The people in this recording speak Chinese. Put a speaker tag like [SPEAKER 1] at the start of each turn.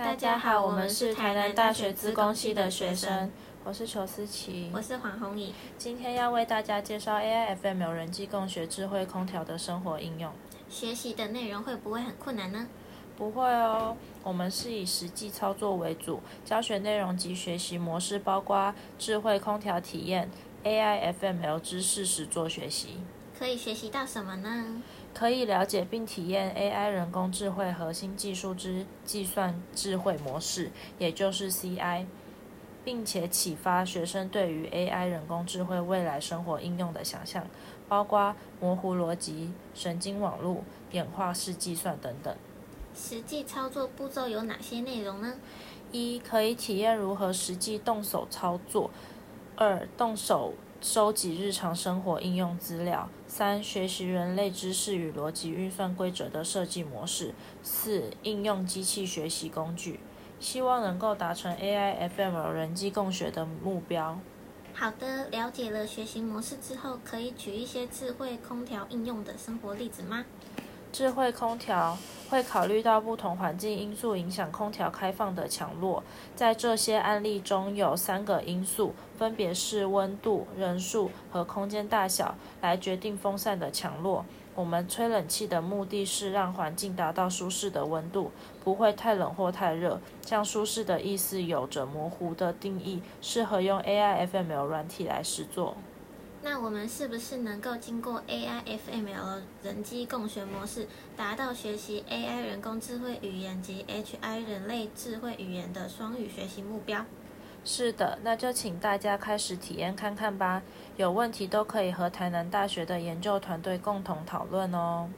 [SPEAKER 1] 大家好，我们是台南大学资工系的学生，
[SPEAKER 2] 我是裘思琪，
[SPEAKER 1] 我是黄宏颖。
[SPEAKER 2] 今天要为大家介绍 AIFM 人机共学智慧空调的生活应用。
[SPEAKER 1] 学习的内容会不会很困难呢？
[SPEAKER 2] 不会哦，我们是以实际操作为主，教学内容及学习模式包括智慧空调体验、AIFML 知识实做学习。
[SPEAKER 1] 可以学习到什么呢？
[SPEAKER 2] 可以了解并体验 AI 人工智慧核心技术之计算智慧模式，也就是 CI，并且启发学生对于 AI 人工智慧未来生活应用的想象，包括模糊逻辑、神经网络、演化式计算等等。
[SPEAKER 1] 实际操作步骤有哪些内容呢？
[SPEAKER 2] 一、可以体验如何实际动手操作；二、动手收集日常生活应用资料；三、学习人类知识与逻辑运算规则的设计模式；四、应用机器学习工具。希望能够达成 AIFM 人机共学的目标。
[SPEAKER 1] 好的，了解了学习模式之后，可以举一些智慧空调应用的生活例子吗？
[SPEAKER 2] 智慧空调会考虑到不同环境因素影响空调开放的强弱，在这些案例中有三个因素，分别是温度、人数和空间大小来决定风扇的强弱。我们吹冷气的目的是让环境达到舒适的温度，不会太冷或太热。像舒适的意思有着模糊的定义，适合用 AIFML 软体来实作。
[SPEAKER 1] 那我们是不是能够经过 AI FML 人机共学模式，达到学习 AI 人工智慧语言及 HI 人类智慧语言的双语学习目标？
[SPEAKER 2] 是的，那就请大家开始体验看看吧。有问题都可以和台南大学的研究团队共同讨论哦。